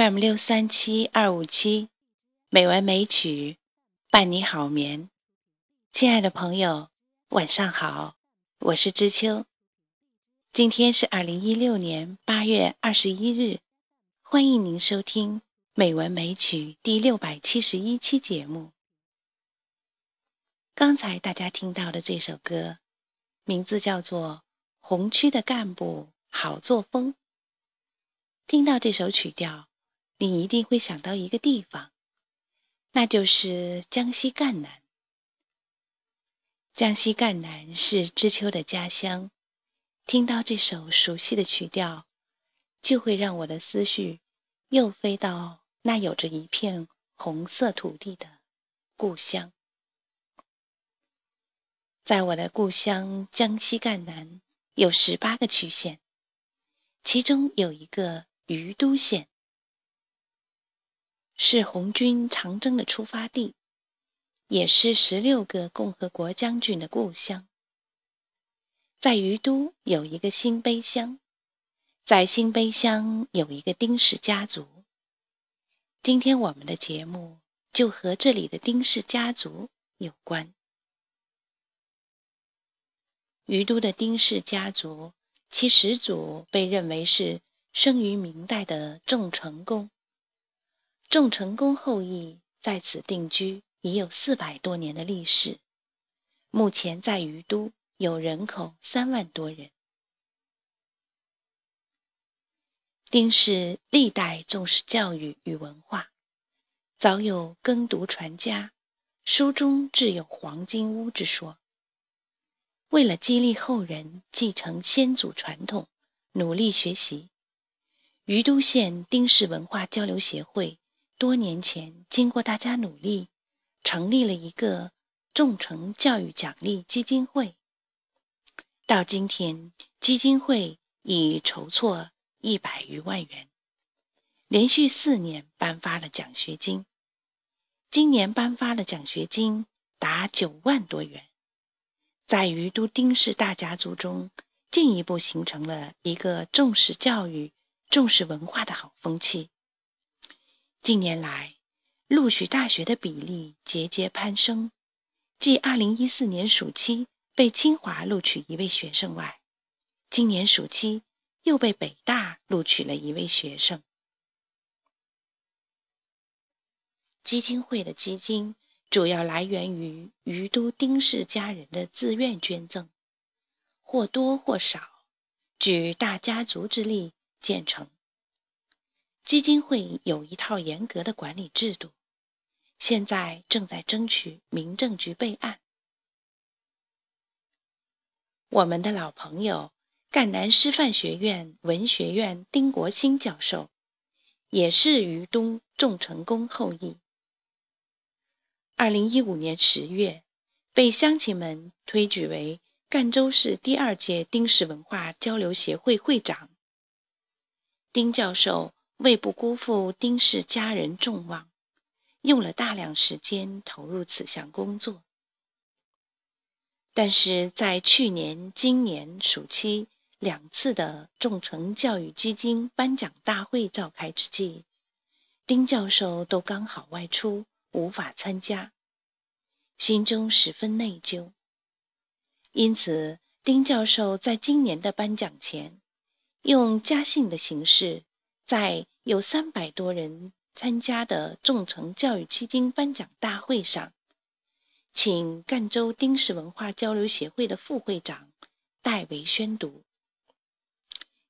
m 六三七二五七，美文美曲伴你好眠。亲爱的朋友，晚上好，我是知秋。今天是二零一六年八月二十一日，欢迎您收听《美文美曲》第六百七十一期节目。刚才大家听到的这首歌，名字叫做《红区的干部好作风》。听到这首曲调。你一定会想到一个地方，那就是江西赣南。江西赣南是知秋的家乡，听到这首熟悉的曲调，就会让我的思绪又飞到那有着一片红色土地的故乡。在我的故乡江西赣南，有十八个区县，其中有一个于都县。是红军长征的出发地，也是十六个共和国将军的故乡。在余都有一个新碑乡，在新碑乡有一个丁氏家族。今天我们的节目就和这里的丁氏家族有关。余都的丁氏家族，其始祖被认为是生于明代的郑成功。郑成功后裔在此定居已有四百多年的历史，目前在余都有人口三万多人。丁氏历代重视教育与文化，早有耕读传家，书中自有黄金屋之说。为了激励后人继承先祖传统，努力学习，余都县丁氏文化交流协会。多年前，经过大家努力，成立了一个众诚教育奖励基金会。到今天，基金会已筹措一百余万元，连续四年颁发了奖学金。今年颁发的奖学金达九万多元，在于都丁氏大家族中，进一步形成了一个重视教育、重视文化的好风气。近年来，录取大学的比例节节攀升。继2014年暑期被清华录取一位学生外，今年暑期又被北大录取了一位学生。基金会的基金主要来源于于都丁氏家人的自愿捐赠，或多或少，举大家族之力建成。基金会有一套严格的管理制度，现在正在争取民政局备案。我们的老朋友赣南师范学院文学院丁国兴教授，也是余东仲成功后裔。二零一五年十月，被乡亲们推举为赣州市第二届丁氏文化交流协会会长。丁教授。为不辜负丁氏家人众望，用了大量时间投入此项工作。但是在去年、今年暑期两次的众诚教育基金颁奖大会召开之际，丁教授都刚好外出，无法参加，心中十分内疚。因此，丁教授在今年的颁奖前，用家信的形式。在有三百多人参加的众诚教育基金颁奖大会上，请赣州丁氏文化交流协会的副会长代为宣读。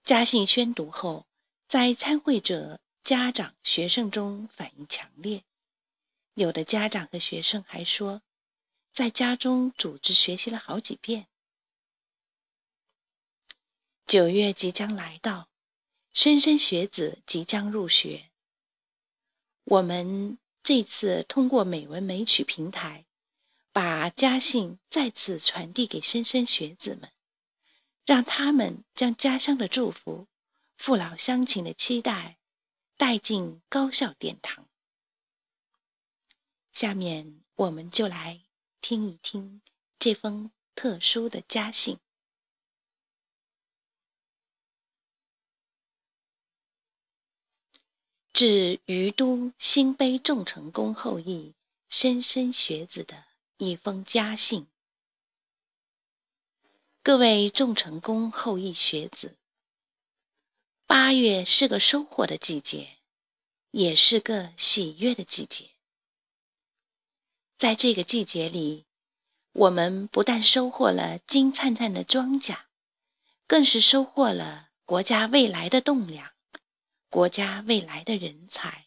家信宣读后，在参会者家长、学生中反应强烈，有的家长和学生还说，在家中组织学习了好几遍。九月即将来到。莘莘学子即将入学，我们这次通过美文美曲平台，把家信再次传递给莘莘学子们，让他们将家乡的祝福、父老乡亲的期待带进高校殿堂。下面，我们就来听一听这封特殊的家信。致于都新卑仲成功后裔莘莘学子的一封家信。各位仲成功后裔学子，八月是个收获的季节，也是个喜悦的季节。在这个季节里，我们不但收获了金灿灿的庄稼，更是收获了国家未来的栋梁。国家未来的人才。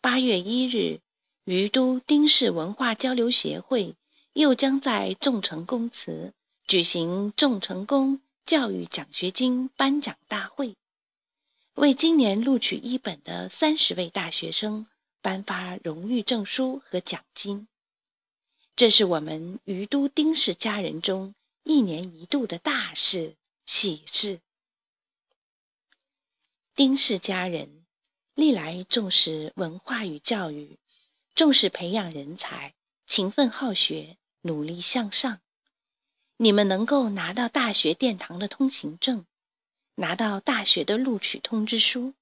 八月一日，于都丁氏文化交流协会又将在众成公祠举行众成公教育奖学金颁奖大会，为今年录取一本的三十位大学生颁发荣誉证书和奖金。这是我们于都丁氏家人中一年一度的大事喜事。丁氏家人历来重视文化与教育，重视培养人才，勤奋好学，努力向上。你们能够拿到大学殿堂的通行证，拿到大学的录取通知书，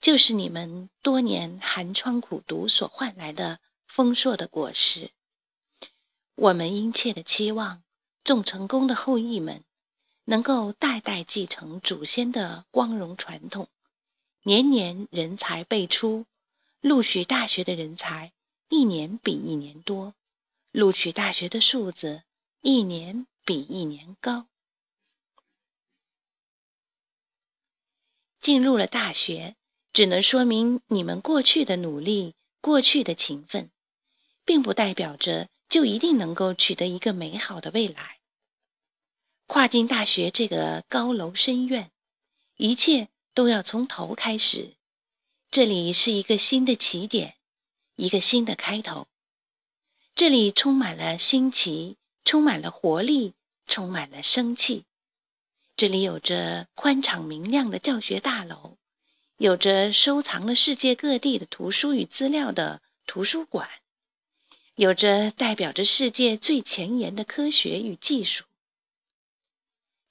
就是你们多年寒窗苦读所换来的丰硕的果实。我们殷切的期望，众成功的后裔们。能够代代继承祖先的光荣传统，年年人才辈出，录取大学的人才一年比一年多，录取大学的数字一年比一年高。进入了大学，只能说明你们过去的努力、过去的勤奋，并不代表着就一定能够取得一个美好的未来。跨进大学这个高楼深院，一切都要从头开始。这里是一个新的起点，一个新的开头。这里充满了新奇，充满了活力，充满了生气。这里有着宽敞明亮的教学大楼，有着收藏了世界各地的图书与资料的图书馆，有着代表着世界最前沿的科学与技术。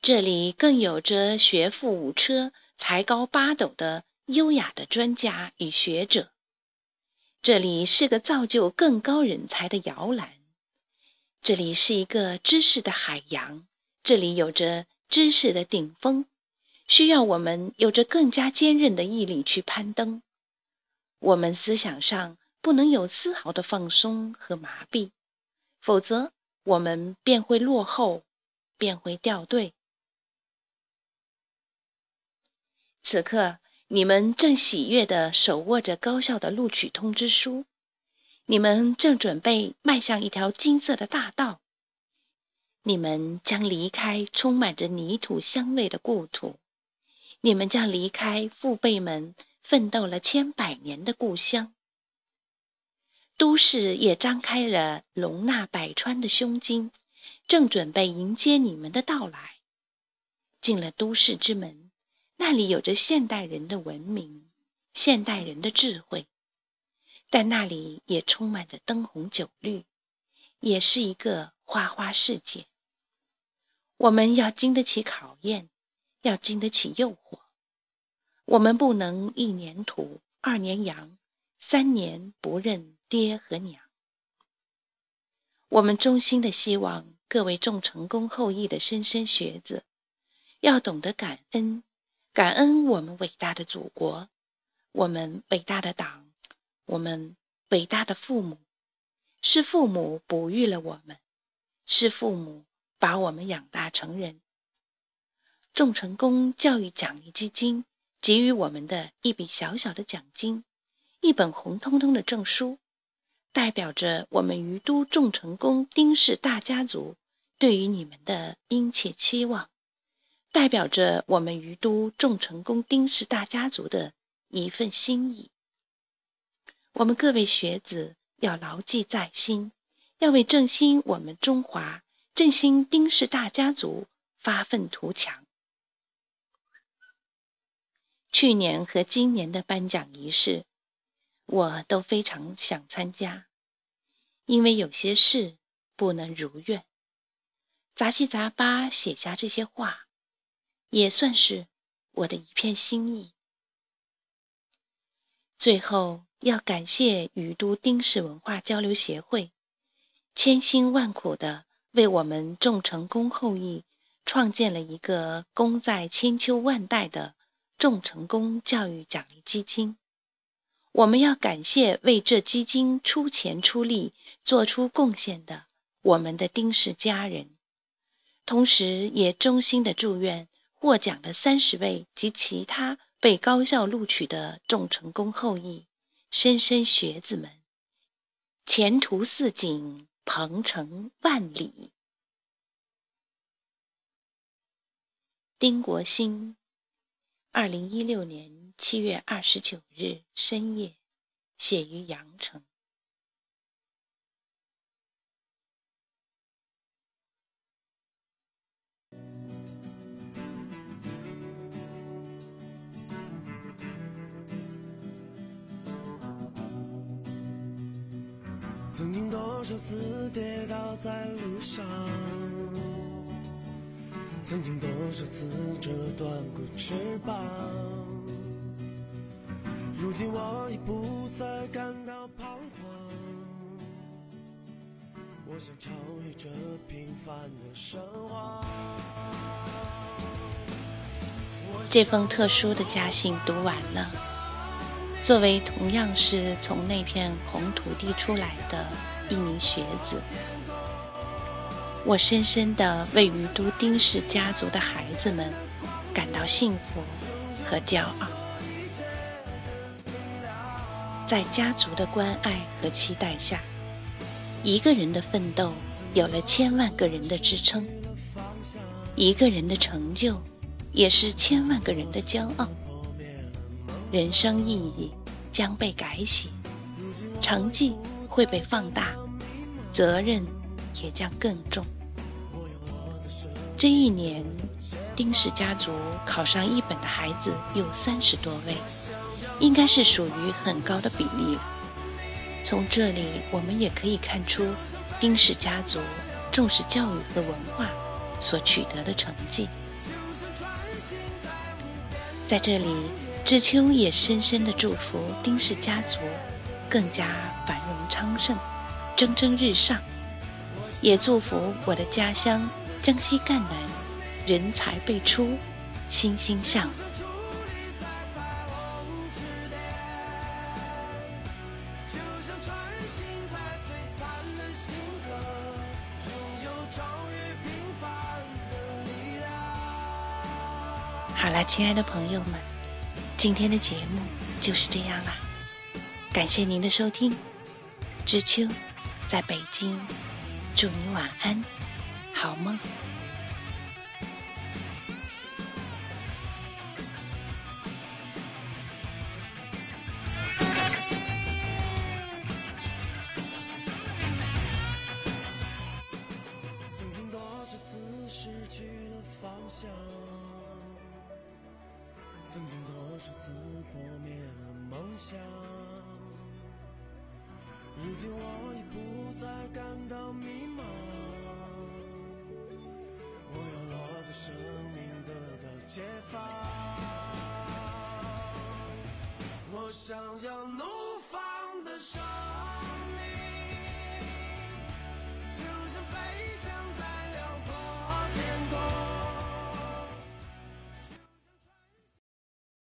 这里更有着学富五车、才高八斗的优雅的专家与学者。这里是个造就更高人才的摇篮。这里是一个知识的海洋。这里有着知识的顶峰，需要我们有着更加坚韧的毅力去攀登。我们思想上不能有丝毫的放松和麻痹，否则我们便会落后，便会掉队。此刻，你们正喜悦地手握着高校的录取通知书，你们正准备迈向一条金色的大道。你们将离开充满着泥土香味的故土，你们将离开父辈们奋斗了千百年的故乡。都市也张开了容纳百川的胸襟，正准备迎接你们的到来。进了都市之门。那里有着现代人的文明，现代人的智慧，但那里也充满着灯红酒绿，也是一个花花世界。我们要经得起考验，要经得起诱惑。我们不能一年土，二年洋，三年不认爹和娘。我们衷心的希望各位众成功后裔的莘莘学子，要懂得感恩。感恩我们伟大的祖国，我们伟大的党，我们伟大的父母，是父母哺育了我们，是父母把我们养大成人。众成功教育奖励基金给予我们的一笔小小的奖金，一本红彤彤的证书，代表着我们于都众成功丁氏大家族对于你们的殷切期望。代表着我们于都众成功丁氏大家族的一份心意。我们各位学子要牢记在心，要为振兴我们中华、振兴丁氏大家族发愤图强。去年和今年的颁奖仪式，我都非常想参加，因为有些事不能如愿。杂七杂八写下这些话。也算是我的一片心意。最后要感谢雨都丁氏文化交流协会，千辛万苦的为我们仲成功后裔创建了一个功在千秋万代的仲成功教育奖励基金。我们要感谢为这基金出钱出力、做出贡献的我们的丁氏家人，同时也衷心的祝愿获奖的三十位及其他被高校录取的众成功后裔莘莘学子们，前途似锦，鹏程万里。丁国兴，二零一六年。七月二十九日深夜，写于阳城。曾经多少次跌倒在路上，曾经多少次折断过翅膀。如今我已不再感到彷徨，我想超越这平凡的生活。这封特殊的家信读完了，作为同样是从那片红土地出来的一名学子，我深深的为于都丁氏家族的孩子们感到幸福和骄傲。在家族的关爱和期待下，一个人的奋斗有了千万个人的支撑，一个人的成就也是千万个人的骄傲。人生意义将被改写，成绩会被放大，责任也将更重。这一年，丁氏家族考上一本的孩子有三十多位。应该是属于很高的比例了。从这里，我们也可以看出丁氏家族重视教育和文化所取得的成绩。在这里，知秋也深深的祝福丁氏家族更加繁荣昌盛、蒸蒸日上，也祝福我的家乡江西赣南人才辈出，欣欣向荣。好了，亲爱的朋友们，今天的节目就是这样了。感谢您的收听，知秋在北京，祝你晚安，好梦。如今我已不再感到迷茫。我要我的生命得到解放，我想要怒放的生命，就像飞翔在辽阔天空。